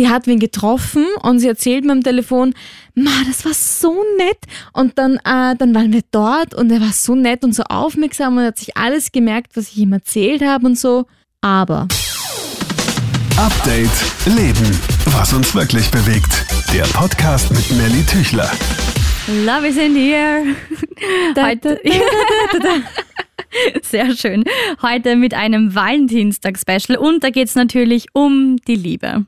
die hat wen getroffen und sie erzählt mir am Telefon, ma, das war so nett. Und dann, äh, dann waren wir dort und er war so nett und so aufmerksam und hat sich alles gemerkt, was ich ihm erzählt habe und so. Aber. Update Leben. Was uns wirklich bewegt. Der Podcast mit Nelly Tüchler. Love is in the air. Heute, sehr schön. Heute mit einem Valentinstag-Special und da geht es natürlich um die Liebe.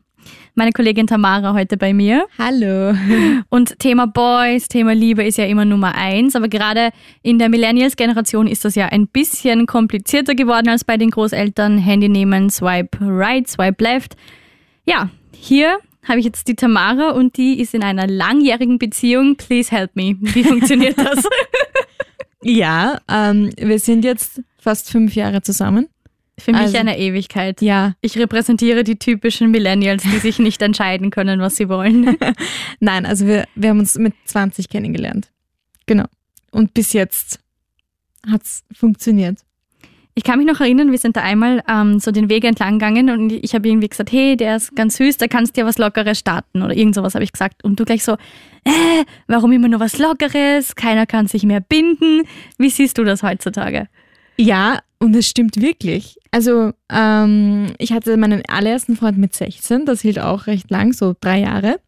Meine Kollegin Tamara heute bei mir. Hallo. Und Thema Boys, Thema Liebe ist ja immer Nummer eins, aber gerade in der Millennials-Generation ist das ja ein bisschen komplizierter geworden als bei den Großeltern. Handy nehmen, Swipe right, Swipe left. Ja, hier habe ich jetzt die Tamara und die ist in einer langjährigen Beziehung. Please help me. Wie funktioniert das? ja, ähm, wir sind jetzt fast fünf Jahre zusammen. Für mich also, eine Ewigkeit. Ja. Ich repräsentiere die typischen Millennials, die sich nicht entscheiden können, was sie wollen. Nein, also wir, wir haben uns mit 20 kennengelernt. Genau. Und bis jetzt hat es funktioniert. Ich kann mich noch erinnern, wir sind da einmal ähm, so den Weg entlang gegangen und ich habe irgendwie gesagt, hey, der ist ganz süß, da kannst du ja was Lockeres starten oder irgend sowas habe ich gesagt. Und du gleich so, äh, warum immer nur was Lockeres? Keiner kann sich mehr binden. Wie siehst du das heutzutage? Ja, und es stimmt wirklich. Also ähm, ich hatte meinen allerersten Freund mit 16, das hielt auch recht lang, so drei Jahre.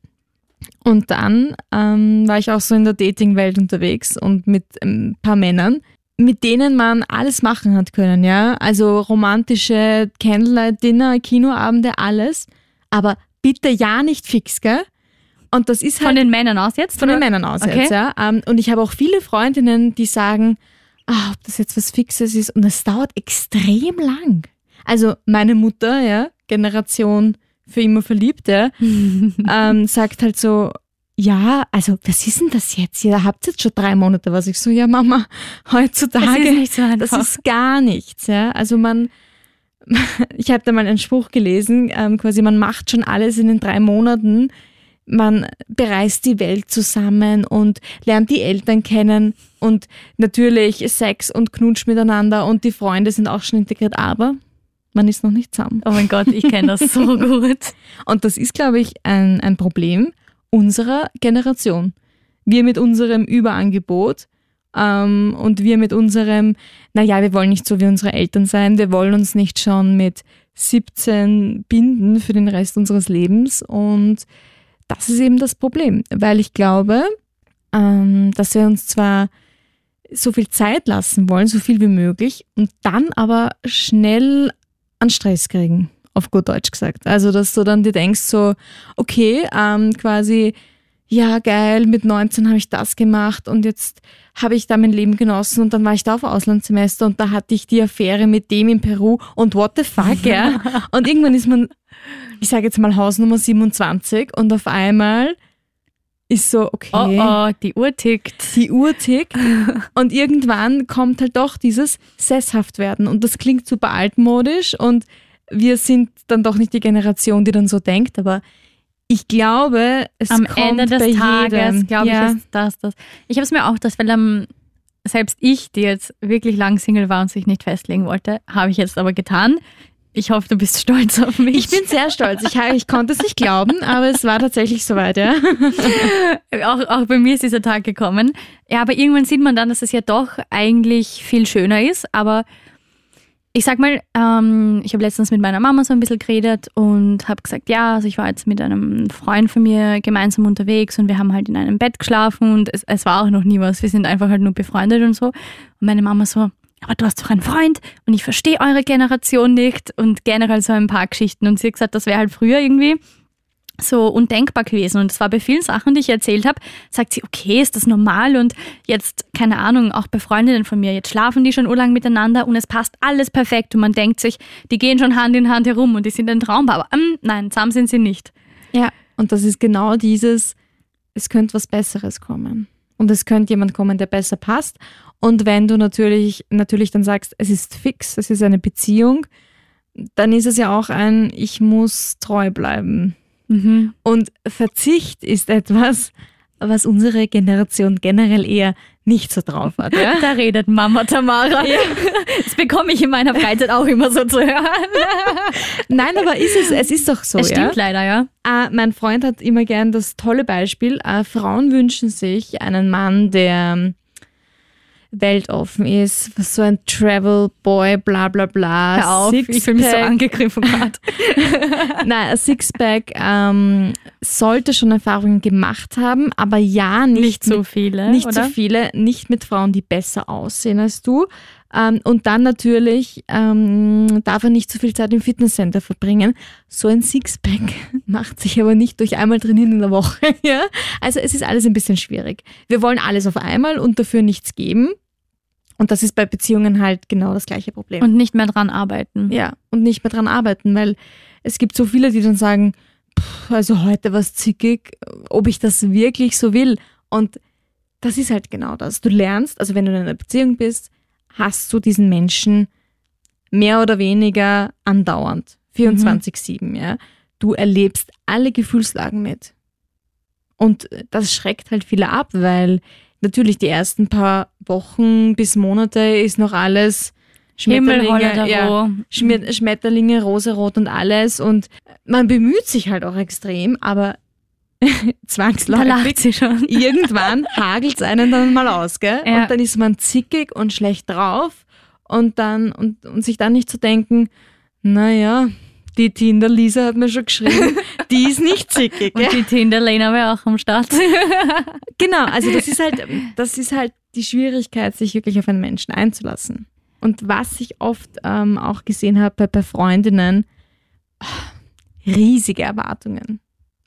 Und dann ähm, war ich auch so in der Dating-Welt unterwegs und mit ein paar Männern mit denen man alles machen hat können, ja. Also romantische Candlelight-Dinner, Kinoabende, alles. Aber bitte ja nicht fix, gell? Und das ist halt. Von den Männern aus jetzt? Von oder? den Männern aus okay. jetzt, ja. Ähm, und ich habe auch viele Freundinnen, die sagen, ah, ob das jetzt was Fixes ist. Und das dauert extrem lang. Also meine Mutter, ja, Generation für immer verliebt, ja, ähm, sagt halt so, ja, also was ist denn das jetzt? Ihr habt jetzt schon drei Monate, was ich so, ja Mama, heutzutage, das ist, nicht so das ist gar nichts. Ja? Also man, ich habe da mal einen Spruch gelesen, ähm, quasi man macht schon alles in den drei Monaten, man bereist die Welt zusammen und lernt die Eltern kennen und natürlich Sex und Knutsch miteinander und die Freunde sind auch schon integriert, aber man ist noch nicht zusammen. Oh mein Gott, ich kenne das so gut. Und das ist, glaube ich, ein, ein Problem, unserer Generation. Wir mit unserem Überangebot ähm, und wir mit unserem, naja, wir wollen nicht so wie unsere Eltern sein, wir wollen uns nicht schon mit 17 binden für den Rest unseres Lebens und das ist eben das Problem, weil ich glaube, ähm, dass wir uns zwar so viel Zeit lassen wollen, so viel wie möglich, und dann aber schnell an Stress kriegen auf gut Deutsch gesagt. Also, dass du dann dir denkst, so, okay, ähm, quasi, ja, geil, mit 19 habe ich das gemacht und jetzt habe ich da mein Leben genossen und dann war ich da auf Auslandssemester und da hatte ich die Affäre mit dem in Peru und what the fuck, ja. Und irgendwann ist man, ich sage jetzt mal Hausnummer 27 und auf einmal ist so, okay. Oh, oh, die Uhr tickt. Die Uhr tickt. und irgendwann kommt halt doch dieses Sesshaft werden. Und das klingt super altmodisch und wir sind dann doch nicht die Generation, die dann so denkt, aber ich glaube, es am kommt Ende des bei Tages, glaube ja. ich, ist das das. Ich habe es mir auch, das, weil um, selbst ich, die jetzt wirklich lang Single war und sich nicht festlegen wollte, habe ich jetzt aber getan. Ich hoffe, du bist stolz auf mich. Ich bin sehr stolz. Ich, ich konnte es nicht glauben, aber es war tatsächlich soweit, ja. auch, auch bei mir ist dieser Tag gekommen. Ja, aber irgendwann sieht man dann, dass es ja doch eigentlich viel schöner ist. Aber ich sag mal, ähm, ich habe letztens mit meiner Mama so ein bisschen geredet und habe gesagt, ja, also ich war jetzt mit einem Freund von mir gemeinsam unterwegs und wir haben halt in einem Bett geschlafen und es, es war auch noch nie was. Wir sind einfach halt nur befreundet und so. Und meine Mama so, aber du hast doch einen Freund und ich verstehe eure Generation nicht und generell so ein paar Geschichten. Und sie hat gesagt, das wäre halt früher irgendwie so undenkbar gewesen. Und es war bei vielen Sachen, die ich erzählt habe, sagt sie, okay, ist das normal? Und jetzt, keine Ahnung, auch bei Freundinnen von mir, jetzt schlafen die schon urlang miteinander und es passt alles perfekt. Und man denkt sich, die gehen schon Hand in Hand herum und die sind ein Traumpaar. Aber ähm, nein, zusammen sind sie nicht. Ja, und das ist genau dieses, es könnte was Besseres kommen. Und es könnte jemand kommen, der besser passt. Und wenn du natürlich, natürlich dann sagst, es ist fix, es ist eine Beziehung, dann ist es ja auch ein, ich muss treu bleiben Mhm. Und Verzicht ist etwas, was unsere Generation generell eher nicht so drauf hat. Ja? Da redet Mama Tamara. Das bekomme ich in meiner Freizeit auch immer so zu hören. Nein, aber ist es, es ist doch so. Es stimmt ja? leider, ja. Äh, mein Freund hat immer gern das tolle Beispiel. Äh, Frauen wünschen sich einen Mann, der weltoffen ist, was so ein Travel Boy, bla bla bla. Hör auf, ich fühle mich so angegriffen gerade. Nein, ein Sixpack ähm, sollte schon Erfahrungen gemacht haben, aber ja nicht, Nicht so viele, nicht oder? so viele, nicht mit Frauen, die besser aussehen als du. Ähm, und dann natürlich ähm, darf er nicht so viel Zeit im Fitnesscenter verbringen. So ein Sixpack macht sich aber nicht durch einmal trainieren in der Woche. Ja? Also es ist alles ein bisschen schwierig. Wir wollen alles auf einmal und dafür nichts geben. Und das ist bei Beziehungen halt genau das gleiche Problem. Und nicht mehr dran arbeiten. Ja, und nicht mehr dran arbeiten, weil es gibt so viele, die dann sagen, "Pff, also heute war es zickig, ob ich das wirklich so will. Und das ist halt genau das. Du lernst, also wenn du in einer Beziehung bist, hast du diesen Menschen mehr oder weniger andauernd, 24-7, ja. Du erlebst alle Gefühlslagen mit. Und das schreckt halt viele ab, weil natürlich die ersten paar Wochen bis Monate ist noch alles Schmetterlinge, ja, ja. Schmet Schmetterlinge, rosarot und alles. Und man bemüht sich halt auch extrem, aber Da lacht zwangsläufig sie schon. irgendwann hagelt es einen dann mal aus, gell? Ja. Und dann ist man zickig und schlecht drauf und dann und, und sich dann nicht zu denken, naja, die Tinder Lisa hat mir schon geschrieben, die ist nicht zickig. Und die Tinder-Lena wäre auch am Start. Genau, also das ist halt, das ist halt die Schwierigkeit, sich wirklich auf einen Menschen einzulassen. Und was ich oft ähm, auch gesehen habe bei, bei Freundinnen, ah, riesige Erwartungen.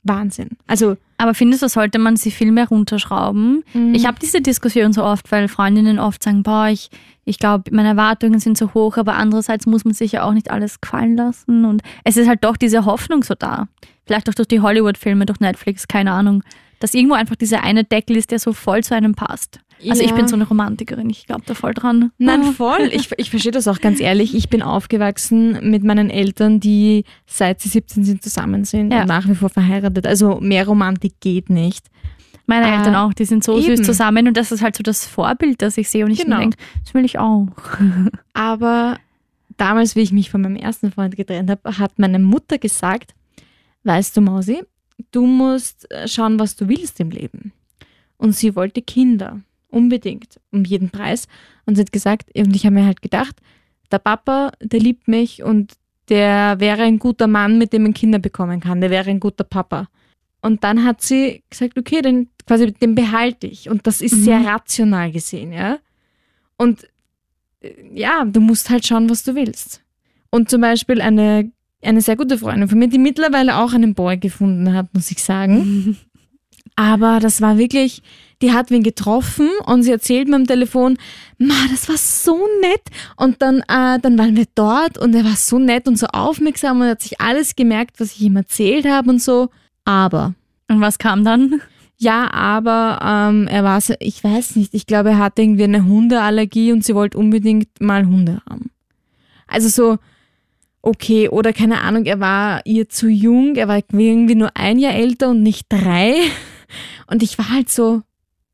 Wahnsinn. Also Aber findest du, sollte man sie viel mehr runterschrauben? Mhm. Ich habe diese Diskussion so oft, weil Freundinnen oft sagen, boah, ich, ich glaube, meine Erwartungen sind so hoch, aber andererseits muss man sich ja auch nicht alles gefallen lassen. Und es ist halt doch diese Hoffnung so da. Vielleicht auch durch die Hollywood-Filme, durch Netflix, keine Ahnung. Dass irgendwo einfach dieser eine Deckel ist, der so voll zu einem passt. Also ich Ja. bin so eine Romantikerin, ich glaube da voll dran. Nein, Ah. voll. Ich, ich verstehe das auch ganz ehrlich. Ich bin aufgewachsen mit meinen Eltern, die seit sie 17 sind zusammen sind Ja. und nach wie vor verheiratet. Also mehr Romantik geht nicht. Meine Ah, Eltern auch, die sind so eben. süß zusammen und das ist halt so das Vorbild, das ich sehe und ich Genau. denke, das will ich auch. Aber damals, wie ich mich von meinem ersten Freund getrennt habe, hat meine Mutter gesagt, weißt du, Mausi, du musst äh, schauen, was du willst im Leben. Und sie wollte Kinder, unbedingt, um jeden Preis. Und sie hat gesagt, und ich habe mir halt gedacht, der Papa, der liebt mich und der wäre ein guter Mann, mit dem man Kinder bekommen kann, der wäre ein guter Papa. Und dann hat sie gesagt, okay, den, quasi den behalte ich. Und das ist Mhm. sehr rational gesehen, ja. Und äh, ja, du musst halt schauen, was du willst. Und zum Beispiel eine, eine sehr gute Freundin von mir, die mittlerweile auch einen Boy gefunden hat, muss ich sagen. Aber das war wirklich, die hat wen getroffen und sie erzählt mir am Telefon, Ma, das war so nett. Und dann, äh, dann waren wir dort und er war so nett und so aufmerksam und hat sich alles gemerkt, was ich ihm erzählt habe und so. Aber, Und was kam dann? ja, aber ähm, er war so, ich weiß nicht, ich glaube, er hatte irgendwie eine Hundeallergie und sie wollte unbedingt mal Hunde haben. Also so, okay, oder keine Ahnung, er war ihr zu jung, er war irgendwie nur ein Jahr älter und nicht drei. Und ich war halt so,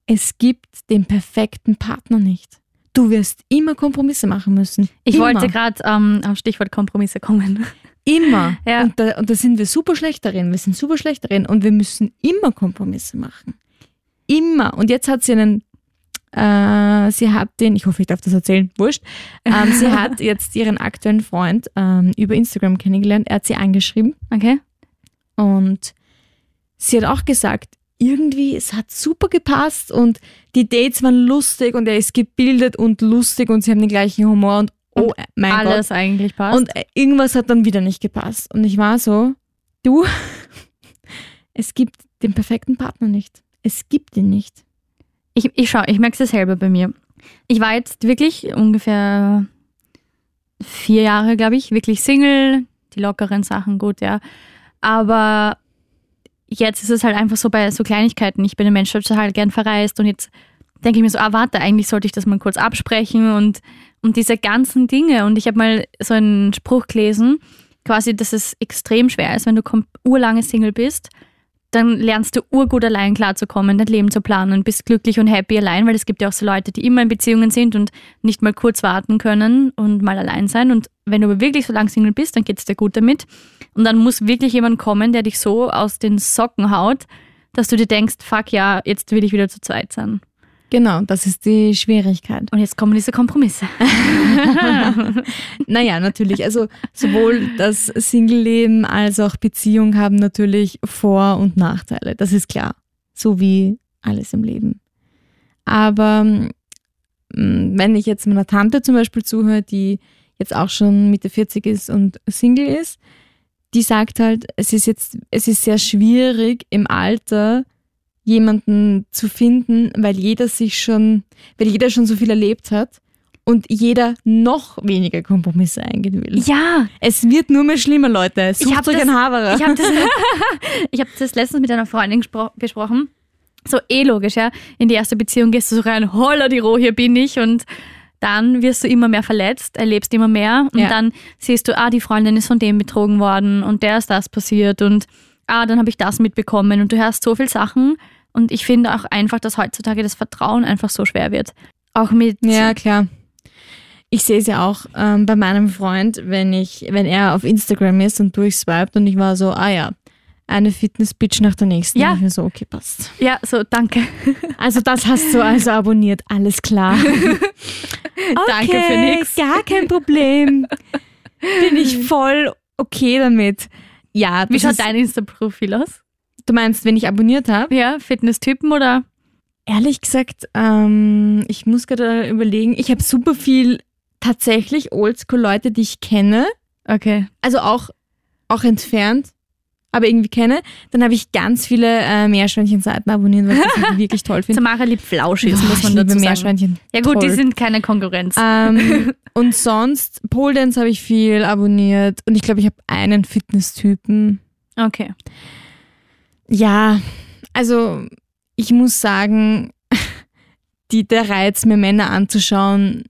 es gibt den perfekten Partner nicht. Du wirst immer Kompromisse machen müssen. Ich immer. wollte gerade ähm, auf Stichwort Kompromisse kommen. Immer. Ja. Und, da, und da sind wir super schlecht darin. Wir sind super schlecht darin. Und wir müssen immer Kompromisse machen. Immer. Und jetzt hat sie einen, äh, sie hat den, ich hoffe, ich darf das erzählen, wurscht. Ähm, sie hat jetzt ihren aktuellen Freund ähm, über Instagram kennengelernt. Er hat sie angeschrieben. Okay. Und sie hat auch gesagt, irgendwie, es hat super gepasst und die Dates waren lustig und er ist gebildet und lustig und sie haben den gleichen Humor und oh mein Gott. Alles eigentlich passt. Und äh, irgendwas hat dann wieder nicht gepasst. Und ich war so, du, es gibt den perfekten Partner nicht. Es gibt ihn nicht. Ich, ich schau, ich merke es selber bei mir. Ich war jetzt wirklich ungefähr vier Jahre, glaube ich, wirklich Single, die lockeren Sachen gut, ja. Aber jetzt ist es halt einfach so bei so Kleinigkeiten. Ich bin ein Mensch, der total gern verreist und jetzt denke ich mir so, ah, warte, eigentlich sollte ich das mal kurz absprechen und, und diese ganzen Dinge. Und ich habe mal so einen Spruch gelesen, quasi, dass es extrem schwer ist, wenn du urlange Single bist, dann lernst du urgut allein klarzukommen, dein Leben zu planen, bist glücklich und happy allein, weil es gibt ja auch so Leute, die immer in Beziehungen sind und nicht mal kurz warten können und mal allein sein. Und wenn du aber wirklich so lang Single bist, dann geht es dir gut damit. Und dann muss wirklich jemand kommen, der dich so aus den Socken haut, dass du dir denkst, fuck ja, jetzt will ich wieder zu zweit sein. Genau, das ist die Schwierigkeit. Und jetzt kommen diese Kompromisse. naja, natürlich. Also sowohl das Single-Leben als auch Beziehung haben natürlich Vor- und Nachteile. Das ist klar. So wie alles im Leben. Aber mm, wenn ich jetzt meiner Tante zum Beispiel zuhöre, die jetzt auch schon Mitte 40 ist und Single ist, die sagt halt, es ist jetzt, es ist sehr schwierig im Alter jemanden zu finden, weil jeder sich schon, weil jeder schon so viel erlebt hat und jeder noch weniger Kompromisse eingehen will. Ja. Es wird nur mehr schlimmer, Leute. Sucht ich habe euch das, einen Haberer. Ich habe das, ich hab das letztens mit einer Freundin besprochen. So eh logisch, ja. In die erste Beziehung gehst du so rein, holla die Roh, hier bin ich und dann wirst du immer mehr verletzt, erlebst immer mehr und Ja. dann siehst du, ah, die Freundin ist von dem betrogen worden und der ist das passiert und ah, dann habe ich das mitbekommen und du hörst so viel Sachen und ich finde auch einfach, dass heutzutage das Vertrauen einfach so schwer wird. Auch mit Ja, klar. Ich sehe es ja auch ähm, bei meinem Freund, wenn ich, wenn er auf Instagram ist und durchswiped und ich war so, ah ja, eine Fitness-Bitch nach der nächsten. Ja. Und Ich mir so, okay, passt. ja, so danke. Also das hast du also abonniert, alles klar. Danke für nix. Gar kein Problem. Bin ich voll okay damit. Ja, Wie schaut dein Insta-Profil aus? du meinst, wenn ich abonniert habe? Ja, Fitness-Typen oder? Ehrlich gesagt, ähm, ich muss gerade überlegen, ich habe super viel tatsächlich Oldschool-Leute, die ich kenne, Okay. also auch, auch entfernt, aber irgendwie kenne. Dann habe ich ganz viele äh, Meerschweinchen-Seiten abonniert, weil ich das wirklich toll finde. Samara liebt Flauschis, Boah, muss man dazu sagen. Meerschweinchen. Ja gut, die Toll. sind keine Konkurrenz. Ähm, und sonst, Pole Dance habe ich viel abonniert und ich glaube, ich habe einen Fitness-Typen. Okay. Ja, also ich muss sagen, die, der Reiz, mir Männer anzuschauen,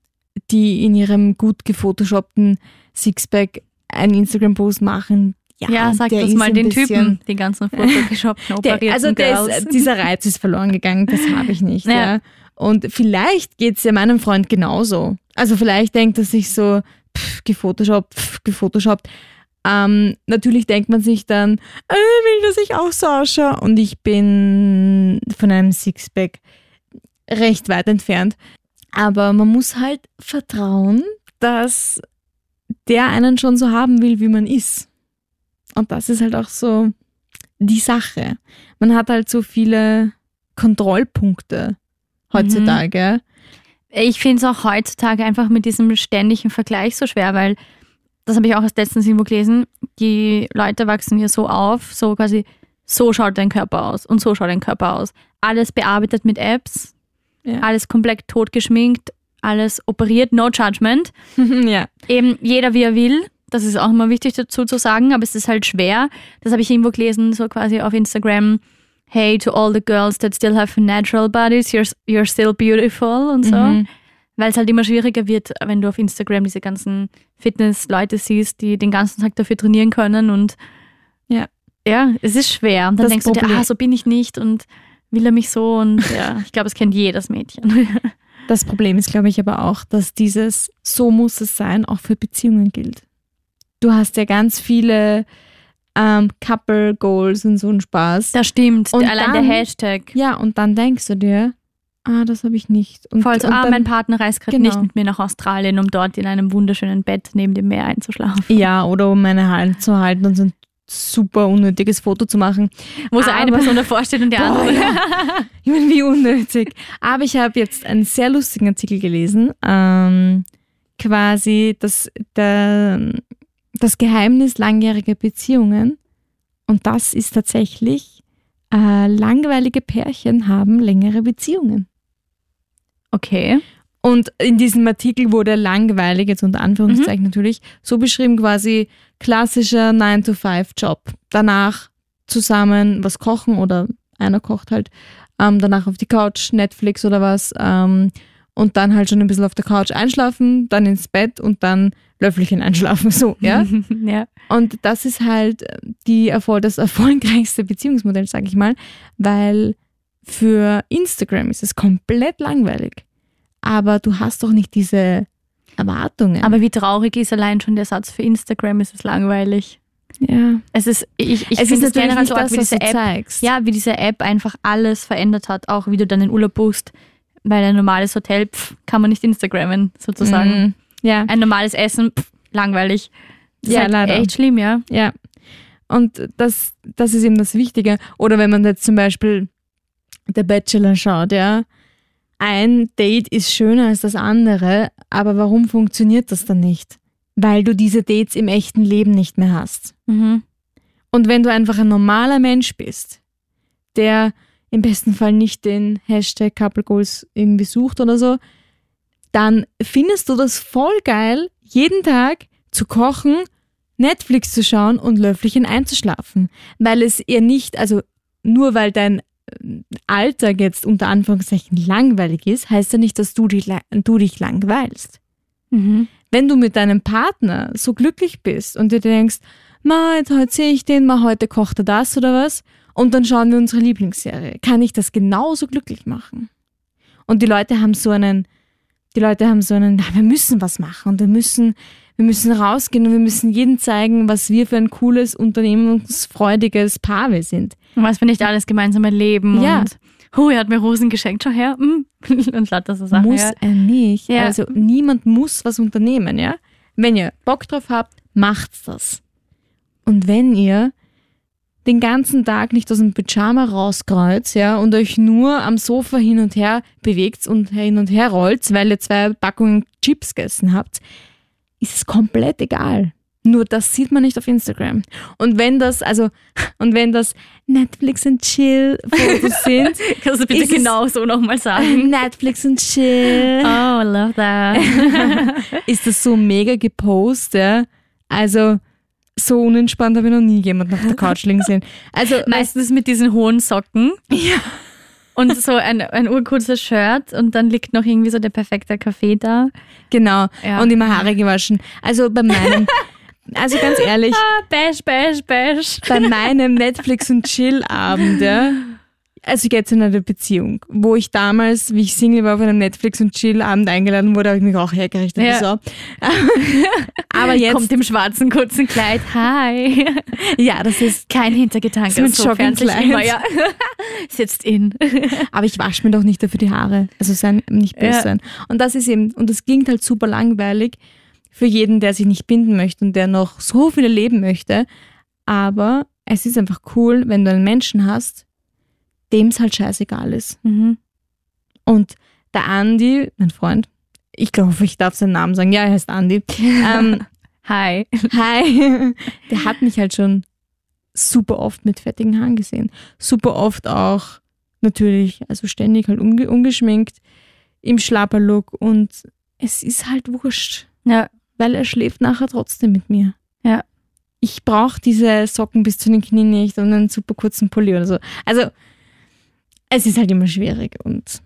die in ihrem gut gefotoshoppten Sixpack einen Instagram-Post machen, ja, Ja, sag das mal den Typen, die ganzen photoshoppten operierten also ist, dieser Reiz ist verloren gegangen, das habe ich nicht. Ja. Ja. Und vielleicht geht es ja meinem Freund genauso. Also vielleicht denkt er sich so, pff, gefotoshoppt, pff, gefotoshoppt. Ähm, natürlich denkt man sich dann, äh, will, dass ich auch so ausschaue. Und ich bin von einem Sixpack recht weit entfernt. Aber man muss halt vertrauen, dass der einen schon so haben will, wie man ist. Und das ist halt auch so die Sache. Man hat halt so viele Kontrollpunkte heutzutage. ich finde es auch heutzutage einfach mit diesem ständigen Vergleich so schwer, weil das habe ich auch erst letztens irgendwo gelesen. Die Leute wachsen ja so auf, so quasi, so schaut dein Körper aus und so schaut dein Körper aus. Alles bearbeitet mit Apps, Ja. alles komplett totgeschminkt, alles operiert, no judgment. ja. Eben jeder wie er will. Das ist auch immer wichtig dazu zu sagen, aber es ist halt schwer. Das habe ich irgendwo gelesen, so quasi auf Instagram. Hey, to all the girls that still have natural bodies, you're, you're still beautiful und so. Mhm. Weil es halt immer schwieriger wird, wenn du auf Instagram diese ganzen Fitness-Leute siehst, die den ganzen Tag dafür trainieren können und Ja. ja, es ist schwer. Und dann Das denkst du dir, Problem- ah, so bin ich nicht und will er mich so und ja, ich glaube, es kennt jedes Mädchen. Das Problem ist, glaube ich, aber auch, dass dieses so muss es sein auch für Beziehungen gilt. Du hast ja ganz viele ähm, Couple Goals und so einen Spaß. Das stimmt. Und Allein dann- der Hashtag. ja, und dann denkst du dir, ah, das habe ich nicht. Und, Voll so, und ah, dann, mein Partner reist gerade Genau. nicht mit mir nach Australien, um dort in einem wunderschönen Bett neben dem Meer einzuschlafen. Ja, oder um meine Hand zu halten und so ein super unnötiges Foto zu machen. Wo so eine Person davor steht und die Boah, andere. ja. Ich meine, wie unnötig. Aber ich habe jetzt einen sehr lustigen Artikel gelesen. Ähm, quasi das, der, das Geheimnis langjähriger Beziehungen. Und das ist tatsächlich, äh, langweilige Pärchen haben längere Beziehungen. Okay. Und in diesem Artikel wurde langweilig, jetzt unter Anführungszeichen natürlich, so beschrieben quasi klassischer 9-to-5-Job. Danach zusammen was kochen oder einer kocht halt, ähm, danach auf die Couch, Netflix oder was ähm, und dann halt schon ein bisschen auf der Couch einschlafen, dann ins Bett und dann Löffelchen einschlafen, so, ja. ja. Und das ist halt die Erfolg, das erfolgreichste Beziehungsmodell, sage ich mal, weil für Instagram ist es komplett langweilig. Aber du hast doch nicht diese Erwartungen. Aber wie traurig ist allein schon der Satz für Instagram, ist es langweilig. ja. Es ist, ich, ich es ist natürlich generell so das, wie was diese du App, zeigst. ja, wie diese App einfach alles verändert hat, auch wie du dann in Urlaub buchst, weil ein normales Hotel pff, kann man nicht Instagrammen, sozusagen. Mhm. Ja, Ein normales Essen, pff, langweilig. Das Ja, ist halt leider. echt schlimm, ja. ja. Und das, das ist eben das Wichtige. Oder wenn man jetzt zum Beispiel der Bachelor schaut, ja. Ein Date ist schöner als das andere, aber warum funktioniert das dann nicht? Weil du diese Dates im echten Leben nicht mehr hast. Mhm. Und wenn du einfach ein normaler Mensch bist, der im besten Fall nicht den Hashtag Couple Goals irgendwie sucht oder so, dann findest du das voll geil, jeden Tag zu kochen, Netflix zu schauen und Löffelchen einzuschlafen. Weil es eher nicht, also nur weil dein äh, Alltag jetzt unter Anführungszeichen langweilig ist, heißt ja nicht, dass du dich, du dich langweilst Mhm. wenn du mit deinem Partner so glücklich bist und dir denkst, ma, jetzt heute sehe ich den, ma, heute kocht er das oder was, und dann schauen wir unsere Lieblingsserie, kann ich das genauso glücklich machen. Und die Leute haben so einen, die Leute haben so einen, na, wir müssen was machen und wir müssen, wir müssen rausgehen und wir müssen jedem zeigen, was wir für ein cooles, unternehmungsfreudiges Paar wir sind. Und was wir nicht alles gemeinsam erleben Ja. und oh, er hat mir Rosen geschenkt, schau her. mm. Und lauter so Sachen. muss ja. er nicht. Ja. Also niemand muss was unternehmen, ja. Wenn ihr Bock drauf habt, macht's das. Und wenn ihr den ganzen Tag nicht aus dem Pyjama rauskreuzt, ja, und euch nur am Sofa hin und her bewegt und hin und her rollt, weil ihr zwei Packungen Chips gegessen habt, ist es komplett egal. Nur das sieht man nicht auf Instagram. Und wenn das, also, und wenn das Netflix and Chill Fotos sind, Kannst du bitte genau so nochmal sagen? Netflix and Chill, Oh, I love that. ist das so mega gepostet, ja. Also so unentspannt habe ich noch nie jemanden auf der Couch liegen sehen. Also Meistens mit diesen hohen Socken. Ja. Und so ein, ein urkurzes Shirt und dann liegt noch irgendwie so der perfekte Kaffee da. genau. Ja. Und immer Haare gewaschen. Also bei meinem, also ganz ehrlich, Ah, bash, bash, bash. bei meinem Netflix und Chill Abend, ja. Also jetzt in einer Beziehung, wo ich damals, wie ich Single war, auf einem Netflix und Chill Abend eingeladen wurde, habe ich mich auch hergerichtet. Ja. So. Aber jetzt, Kommt im schwarzen kurzen Kleid. Hi. ja, das ist Kein Hintergedanke. So mit sich Joggenkleid. immer, ja. Sitzt in. Aber ich wasche mir doch nicht dafür die Haare. Also sein, nicht böse Ja. sein. Und das ist eben, und das klingt halt super langweilig für jeden, der sich nicht binden möchte und der noch so viel erleben möchte. Aber es ist einfach cool, wenn du einen Menschen hast, dem es halt scheißegal ist. Mhm. Und der Andi, mein Freund, ich glaube, ich darf seinen Namen sagen. Ja, er heißt Andi. ähm, Hi. Hi. Der hat mich halt schon super oft mit fettigen Haaren gesehen. Super oft auch natürlich, also ständig halt unge ungeschminkt, im Schlapperlook und es ist halt wurscht, Ja. weil er schläft nachher trotzdem mit mir. Ja. Ich brauche diese Socken bis zu den Knien nicht und einen super kurzen Pulli oder so. Also es ist halt immer schwierig und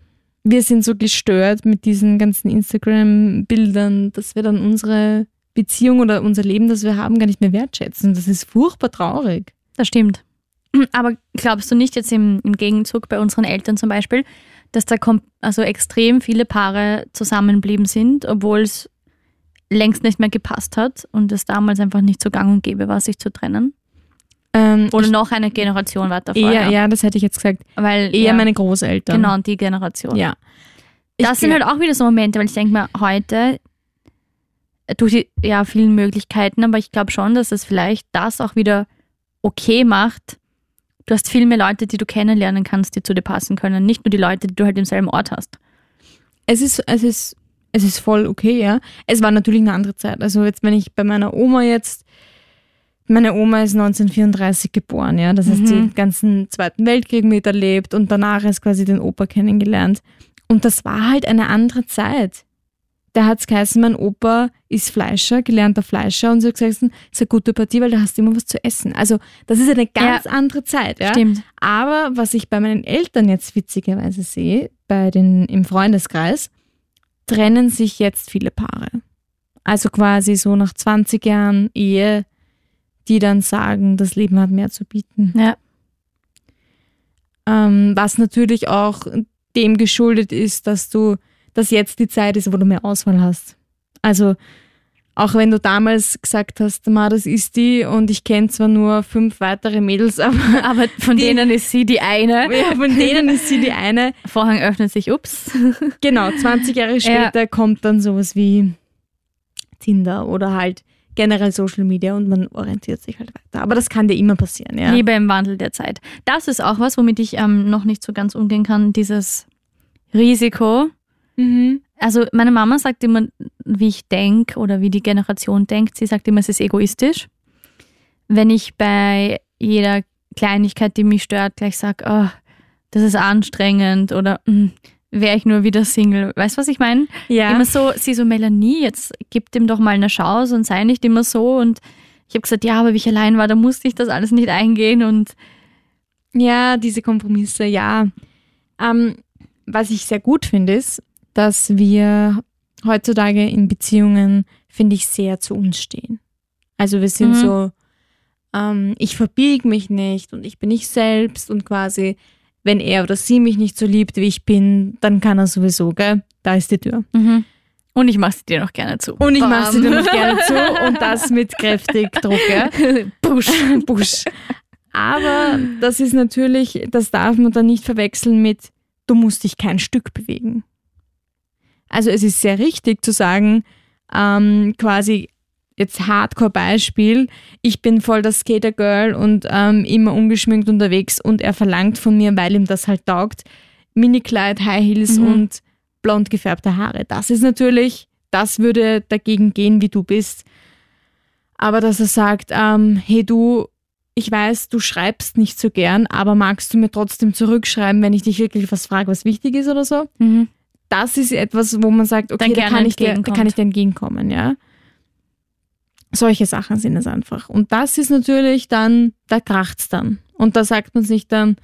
wir sind so gestört mit diesen ganzen Instagram-Bildern, dass wir dann unsere Beziehung oder unser Leben, das wir haben, gar nicht mehr wertschätzen. Das ist furchtbar traurig. Das stimmt. Aber glaubst du nicht jetzt im, im Gegenzug bei unseren Eltern zum Beispiel, dass da also extrem viele Paare zusammenblieben sind, obwohl es längst nicht mehr gepasst hat und es damals einfach nicht so gang und gäbe war, sich zu trennen? Ähm, Oder noch eine Generation weiter vorher? eher, ja, das hätte ich jetzt gesagt. Weil, Eher ja, meine Großeltern. Genau, die Generation. Ja. Das Ich sind glaub- halt auch wieder so Momente, weil ich denke mir, heute äh, durch die ja, vielen Möglichkeiten, aber ich glaube schon, dass es vielleicht das auch wieder okay macht. Du hast viel mehr Leute, die du kennenlernen kannst, die zu dir passen können. Nicht nur die Leute, die du halt im selben Ort hast. Es ist, es ist, es ist voll okay, ja. Es war natürlich eine andere Zeit. Also jetzt, wenn ich bei meiner Oma jetzt, meine Oma ist 1934 geboren, ja. Das heißt, Mhm. den ganzen Zweiten Weltkrieg miterlebt und danach ist quasi den Opa kennengelernt. Und das war halt eine andere Zeit. Da hat es geheißen, mein Opa ist Fleischer, gelernter Fleischer und sie hat gesagt, es ist eine gute Partie, weil da hast du immer was zu essen. Also das ist eine ganz andere Zeit. Ja? Stimmt. Aber was ich bei meinen Eltern jetzt witzigerweise sehe, bei den, im Freundeskreis, trennen sich jetzt viele Paare. Also quasi so nach 20 Jahren Ehe, die dann sagen, das Leben hat mehr zu bieten. Ja. Ähm, was natürlich auch dem geschuldet ist, dass du, dass jetzt die Zeit ist, wo du mehr Auswahl hast. Also auch wenn du damals gesagt hast, Ma, das ist die und ich kenne zwar nur fünf weitere Mädels, aber, Aber von Die- denen ist sie die eine. ja, von denen ist sie die eine. Vorhang öffnet sich, ups. Genau, 20 Jahre später kommt dann sowas wie Tinder oder halt generell Social Media und man orientiert sich halt weiter. Aber das kann dir immer passieren, ja. Liebe im Wandel der Zeit. Das ist auch was, womit ich ähm, noch nicht so ganz umgehen kann, dieses Risiko. Mhm. Also meine Mama sagt immer, wie ich denke oder wie die Generation denkt. Sie sagt immer, es ist egoistisch. Wenn ich bei jeder Kleinigkeit, die mich stört, gleich sage, oh, das ist anstrengend oder wäre ich nur wieder Single. Weißt du, was ich meine? Ja. Immer so, sie so, Melanie, jetzt gib dem doch mal eine Chance und sei nicht immer so. Und ich habe gesagt, ja, aber wie ich allein war, da musste ich das alles nicht eingehen und Ja, diese Kompromisse, ja. Ähm, was ich sehr gut finde, ist, dass wir heutzutage in Beziehungen, finde ich, sehr zu uns stehen. Also wir sind Mhm. so, ähm, ich verbiege mich nicht und ich bin ich selbst und quasi, wenn er oder sie mich nicht so liebt, wie ich bin, dann kann er sowieso, gell? Da ist die Tür. Mhm. Und ich mache sie dir noch gerne zu. Und ich mache sie dir noch gerne zu und das mit kräftig Druck, gell? Push. Busch. Aber das ist natürlich, das darf man dann nicht verwechseln mit, du musst dich kein Stück bewegen. Also es ist sehr richtig zu sagen, ähm, quasi jetzt Hardcore-Beispiel, ich bin voll das Skater-Girl und ähm, immer ungeschminkt unterwegs und er verlangt von mir, weil ihm das halt taugt, Minikleid, High Heels Mhm. und blond gefärbte Haare. Das ist natürlich, das würde dagegen gehen, wie du bist. Aber dass er sagt, ähm, hey du, ich weiß, du schreibst nicht so gern, aber magst du mir trotzdem zurückschreiben, wenn ich dich wirklich was frage, was wichtig ist oder so? Mhm. Das ist etwas, wo man sagt, okay, da kann, ich dir, da kann ich dir entgegenkommen, ja. Solche Sachen sind es einfach. Und das ist natürlich dann, da kracht's dann. Und da sagt man sich dann,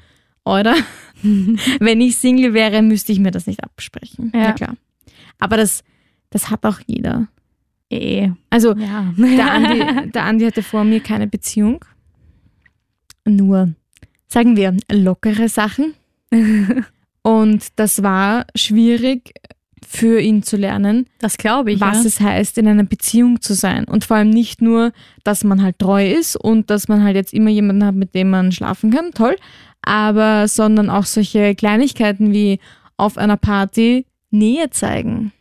oder, wenn ich Single wäre, müsste ich mir das nicht absprechen. Ja. Ja, klar. Aber das, das hat auch jeder. Eh. Also, Ja. der Andi, der Andi hatte vor mir keine Beziehung. Nur, sagen wir, lockere Sachen. Und das war schwierig für ihn zu lernen, Das glaube ich. was ja. es heißt, in einer Beziehung zu sein. Und vor allem nicht nur, dass man halt treu ist und dass man halt jetzt immer jemanden hat, mit dem man schlafen kann, toll, aber sondern auch solche Kleinigkeiten wie auf einer Party Nähe zeigen,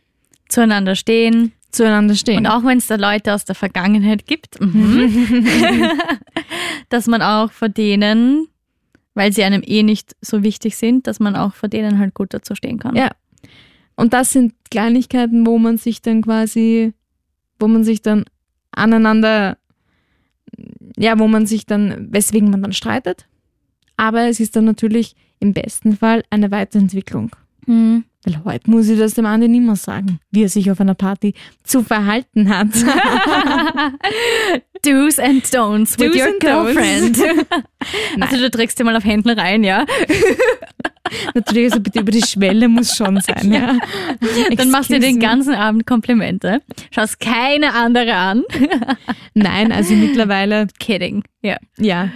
Zueinander stehen. zueinander stehen. Und auch wenn es da Leute aus der Vergangenheit gibt, mhm. dass man auch vor denen, weil sie einem eh nicht so wichtig sind, dass man auch vor denen halt gut dazu stehen kann. Ja. Und das sind Kleinigkeiten, wo man sich dann quasi, wo man sich dann aneinander, ja, wo man sich dann, weswegen man dann streitet. Aber es ist dann natürlich im besten Fall eine Weiterentwicklung. Mhm. Weil heute muss ich das dem Andi nicht mehr sagen, wie er sich auf einer Party zu verhalten hat. Do's and Don'ts with Do's your girlfriend. also du trägst dir mal auf Händen rein, ja? Natürlich, also bitte über die Schwelle muss schon sein. Ja. Dann machst du den ganzen Abend Komplimente. Schaust keine andere an. Nein, also mittlerweile Kidding. Ja. Ja.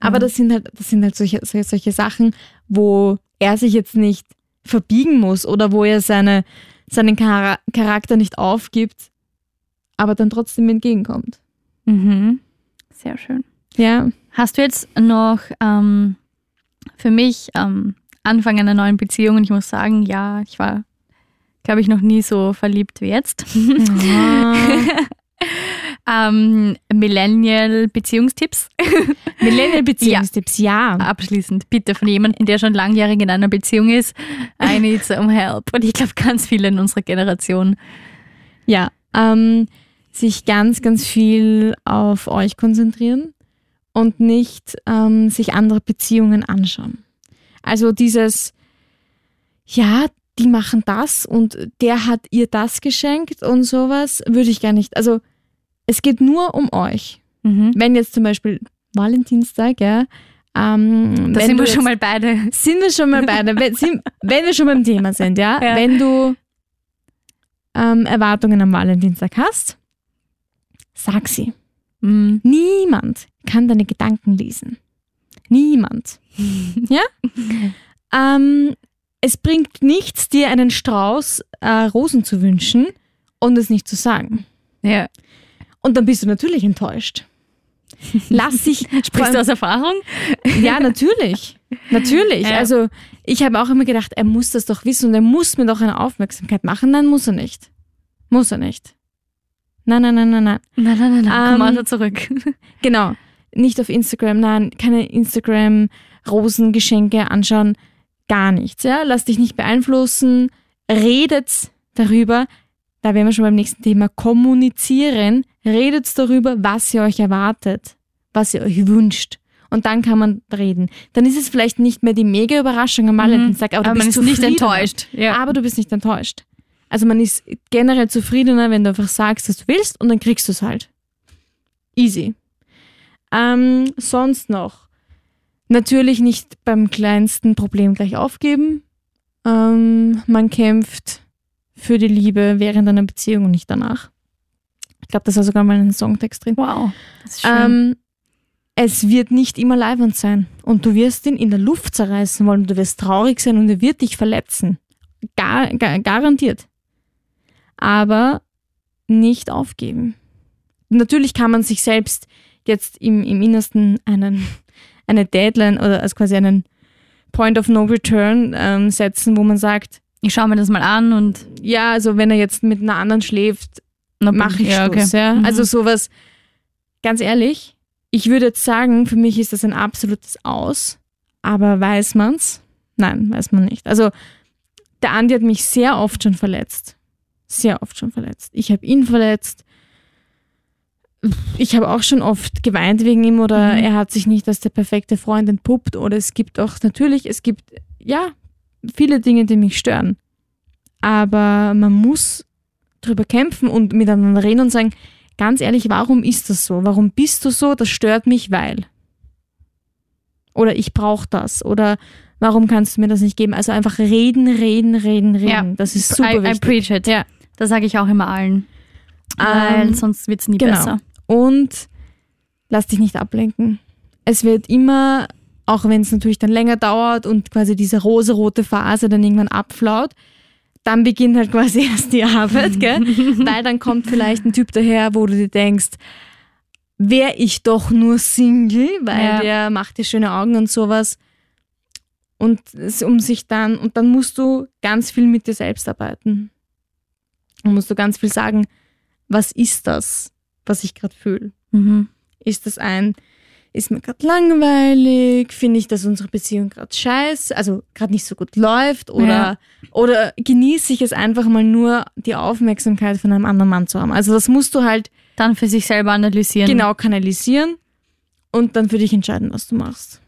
Aber Mhm. das sind halt, das sind halt solche, solche Sachen, wo er sich jetzt nicht verbiegen muss oder wo er seine, seinen Chara Charakter nicht aufgibt, aber dann trotzdem entgegenkommt. Mhm. Sehr schön. Ja. Hast du jetzt noch ähm, für mich ähm, Anfang einer neuen Beziehung und ich muss sagen, ja, ich war, glaube ich, noch nie so verliebt wie jetzt. ähm, Millennial-Beziehungstipps Millennial-Beziehungstipps, ja. abschließend bitte von jemandem, der schon langjährig in einer Beziehung ist. I need some help. Und ich glaube, ganz viele in unserer Generation. Ja. Ähm, sich ganz, ganz viel auf euch konzentrieren und nicht ähm, sich andere Beziehungen anschauen. Also dieses, ja, die machen das und der hat ihr das geschenkt und sowas, würde ich gar nicht. Also es geht nur um euch. Mhm. Wenn jetzt zum Beispiel Valentinstag, ja, ähm, Da sind wir schon jetzt- mal beide. sind wir schon mal beide, wenn, sind, wenn wir schon beim Thema sind, ja, Ja. wenn du ähm, Erwartungen am Valentinstag hast, sag sie. Mhm. Niemand kann deine Gedanken lesen. Niemand. ja? Ähm, es bringt nichts, dir einen Strauß äh, Rosen zu wünschen und es nicht zu sagen. Ja. Und dann bist du natürlich enttäuscht. Lass dich. Sprichst du aus Erfahrung? Ja, natürlich. Natürlich. Ja. Also, ich habe auch immer gedacht, er muss das doch wissen und er muss mir doch eine Aufmerksamkeit machen. Nein, muss er nicht. Muss er nicht. Nein, nein, nein, nein, nein. Nein, nein, nein, nein. Komm Ähm, also zurück. Genau. Nicht auf Instagram, nein, keine Instagram-Rosengeschenke anschauen. Gar nichts, ja. Lass dich nicht beeinflussen. Redet darüber. Da wären wir schon beim nächsten Thema. Kommunizieren. Redet darüber, was ihr euch erwartet, was ihr euch wünscht. Und dann kann man reden. Dann ist es vielleicht nicht mehr die mega Überraschung am Valentinstag, aber, du Aber man bist ist nicht enttäuscht. Ja. Aber du bist nicht enttäuscht. Also man ist generell zufriedener, wenn du einfach sagst, was du willst und dann kriegst du es halt. Easy. Ähm, sonst noch. Natürlich nicht beim kleinsten Problem gleich aufgeben. Ähm, man kämpft für die Liebe während einer Beziehung und nicht danach. Ich glaube, das war sogar mal ein Songtext drin. Wow. Das ist schön. Ähm, es wird nicht immer leibend sein und du wirst ihn in der Luft zerreißen wollen, du wirst traurig sein und er wird dich verletzen. Gar, gar, garantiert. Aber nicht aufgeben. Natürlich kann man sich selbst jetzt im, im Innersten einen, eine Deadline oder also quasi einen Point of No Return ähm, setzen, wo man sagt, ich schaue mir das mal an und ja, also wenn er jetzt mit einer anderen schläft, mache ich ja, Schluss. Ja? Mhm. Also sowas, ganz ehrlich, ich würde jetzt sagen, für mich ist das ein absolutes Aus, aber weiß man's? Nein, weiß man nicht. Also der Andi hat mich sehr oft schon verletzt. Sehr oft schon verletzt. Ich habe ihn verletzt. Ich habe auch schon oft geweint wegen ihm oder Mhm. er hat sich nicht als der perfekte Freund entpuppt oder es gibt auch natürlich, es gibt ja viele Dinge, die mich stören. Aber man muss drüber kämpfen und miteinander reden und sagen, ganz ehrlich, warum ist das so? Warum bist du so? Das stört mich, weil. Oder ich brauche das. Oder warum kannst du mir das nicht geben? Also einfach reden, reden, reden, reden. Ja. Das ist super I, I wichtig. preach it. Ja. Das sage ich auch immer allen. Weil Ähm, sonst wird es nie genau. besser. Und lass dich nicht ablenken. Es wird immer, auch wenn es natürlich dann länger dauert und quasi diese rosarote Phase dann irgendwann abflaut, dann beginnt halt quasi erst die Arbeit, gell? Weil dann kommt vielleicht ein Typ daher, wo du dir denkst, wäre ich doch nur Single, weil Ja. der macht dir schöne Augen und sowas. Und um sich dann, und dann musst du ganz viel mit dir selbst arbeiten. Und musst du ganz viel sagen, was ist das, was ich gerade fühle? Mhm. Ist das ein, ist mir gerade langweilig? Finde ich, dass unsere Beziehung gerade scheiße, also gerade nicht so gut läuft? Oder, Ja. oder genieße ich es einfach mal nur, die Aufmerksamkeit von einem anderen Mann zu haben? Also das musst du halt Dann für sich selber analysieren. genau kanalisieren und dann für dich entscheiden, was du machst.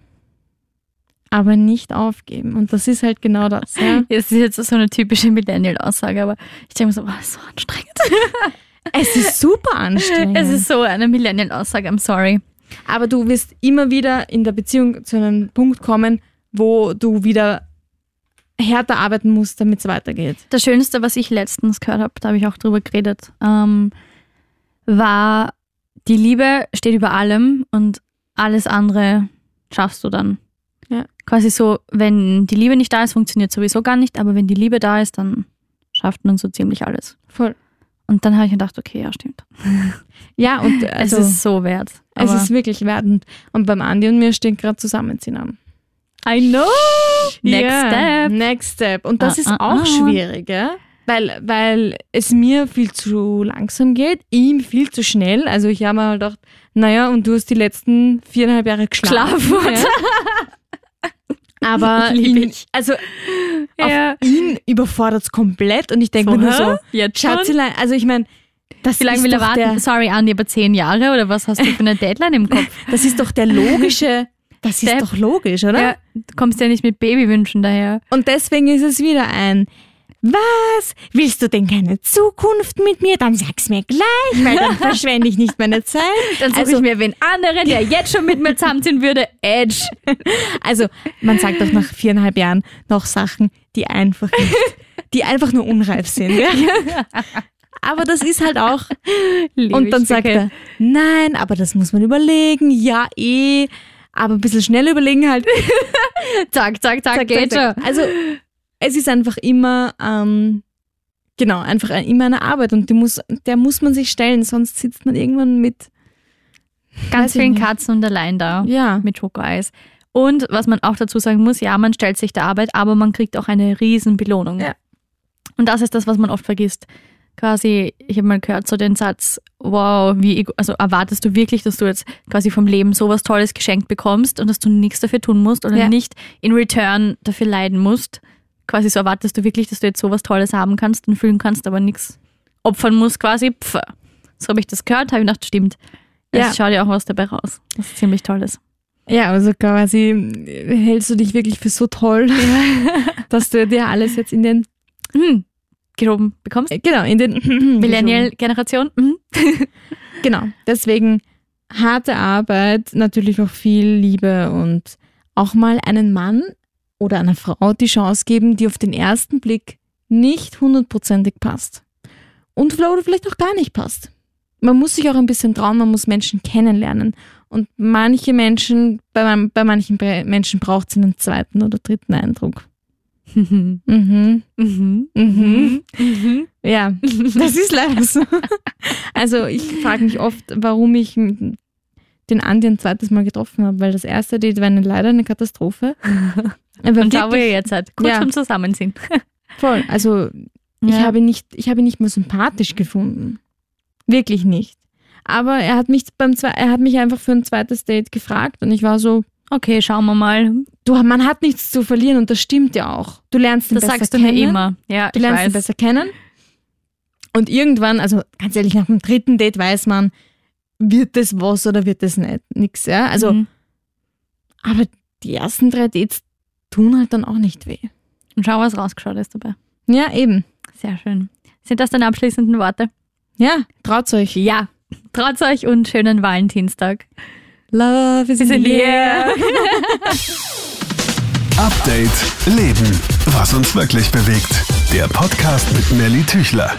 Aber nicht aufgeben. Und das ist halt genau das. Ja? Es ist jetzt so eine typische Millennial-Aussage, aber ich denke mir so, wow, ist so anstrengend. Es ist super anstrengend. Es ist so eine Millennial-Aussage, I'm sorry. Aber du wirst immer wieder in der Beziehung zu einem Punkt kommen, wo du wieder härter arbeiten musst, damit es weitergeht. Das Schönste, was ich letztens gehört habe, da habe ich auch drüber geredet, ähm, war, die Liebe steht über allem und alles andere schaffst du dann. Ja. Quasi so, wenn die Liebe nicht da ist, funktioniert sowieso gar nicht, aber wenn die Liebe da ist, dann schafft man so ziemlich alles. Voll. Und dann habe ich mir gedacht, okay, ja, stimmt. Ja, und also, es ist so wert. es ist wirklich wertend. Und beim Andi und mir steht gerade Zusammenziehen an. I know. Next Ja, step. Next step. Und das Ah, ist ah, auch ah. schwierig, ja? Weil, weil es mir viel zu langsam geht, ihm viel zu schnell. Also ich habe mir halt gedacht, naja, und du hast die letzten viereinhalb Jahre geschlafen. Ja. Aber ihn, also Ja. ihn überfordert es komplett und ich denke mir nur so, Jetzt schon? Schatzelein, also ich meine, das, Wie lange will er warten? der, Sorry, Andi, aber zehn Jahre oder was hast du für eine Deadline im Kopf? das ist doch der logische, das Step. ist doch logisch, oder? Ja, du kommst ja nicht mit Babywünschen daher. Und deswegen ist es wieder ein Was? Willst du denn keine Zukunft mit mir? Dann sag's mir gleich, weil dann verschwende ich nicht meine Zeit. Dann suche Also- ich mir wen anderen, der jetzt schon mit mir zusammenziehen würde. Edge. Also, man sagt doch nach viereinhalb Jahren noch Sachen, die einfach nicht die einfach nur unreif sind. Ja? Aber das ist halt auch. Und dann sagt er, nein, aber das muss man überlegen. Ja, eh. Aber ein bisschen schnell überlegen halt. Zack, zack, zack, Zack, geht zack. Also es ist einfach immer, ähm, genau, einfach ein- immer eine Arbeit und die muss, der muss man sich stellen, sonst sitzt man irgendwann mit. Ganz vielen nicht. Katzen und allein da ja, mit Schokoeis. Und was man auch dazu sagen muss, ja, man stellt sich der Arbeit, aber man kriegt auch eine riesen Belohnung. Ja. Und das ist das, was man oft vergisst. Quasi, ich habe mal gehört so den Satz, wow, wie, also erwartest du wirklich, dass du jetzt quasi vom Leben sowas Tolles geschenkt bekommst und dass du nichts dafür tun musst oder Ja. nicht in return dafür leiden musst? Quasi so erwartest du wirklich, dass du jetzt sowas Tolles haben kannst und fühlen kannst, aber nichts opfern musst quasi. Pff. So habe ich das gehört, habe ich gedacht, stimmt. Ja. Es schaut ja auch was dabei raus. Das ist ziemlich tolles. ja, also quasi hältst du dich wirklich für so toll, dass du dir alles jetzt in den, Hm. Geschoben bekommst. äh, genau, in den Millennial-Generation. Mhm. Genau, deswegen harte Arbeit, natürlich auch viel Liebe und auch mal einen Mann oder einer Frau die Chance geben, die auf den ersten Blick nicht hundertprozentig passt. Und vielleicht- auch gar nicht passt. Man muss sich auch ein bisschen trauen, man muss Menschen kennenlernen. Und manche Menschen, bei, man- bei manchen Menschen braucht es einen zweiten oder dritten Eindruck. Mhm. Mhm. Mhm. Mhm. Mhm. Ja, das ist leider so. Also ich frage mich oft, warum ich den Andi ein zweites Mal getroffen habe, weil das erste Date war eine, leider eine Katastrophe. Er war Und da, wo ihr jetzt seid. Kurz Ja. zum Zusammenziehen. voll. Also ich Ja. habe ihn nicht, ich habe ihn nicht mal sympathisch gefunden. Wirklich nicht. Aber er hat mich beim Zwe er hat mich einfach für ein zweites Date gefragt und ich war so, Okay, schauen wir mal. du, man hat nichts zu verlieren und das stimmt ja auch. Du lernst ihn Das besser sagst du kennen. mir immer. Ja, Du ich lernst ihn weiß. besser kennen. Und irgendwann, also ganz ehrlich, nach dem dritten Date weiß man, wird das was oder wird das nicht? Nix, ja. Also, Mhm. aber die ersten drei Dates tun halt dann auch nicht weh. Und schau, was rausgeschaut ist dabei. Ja, eben. Sehr schön. Sind das deine abschließenden Worte? Ja, traut euch. Ja. Traut euch und schönen Valentinstag. Love is in the air. Update Leben. Was uns wirklich bewegt. Der Podcast mit Nelly Tüchler.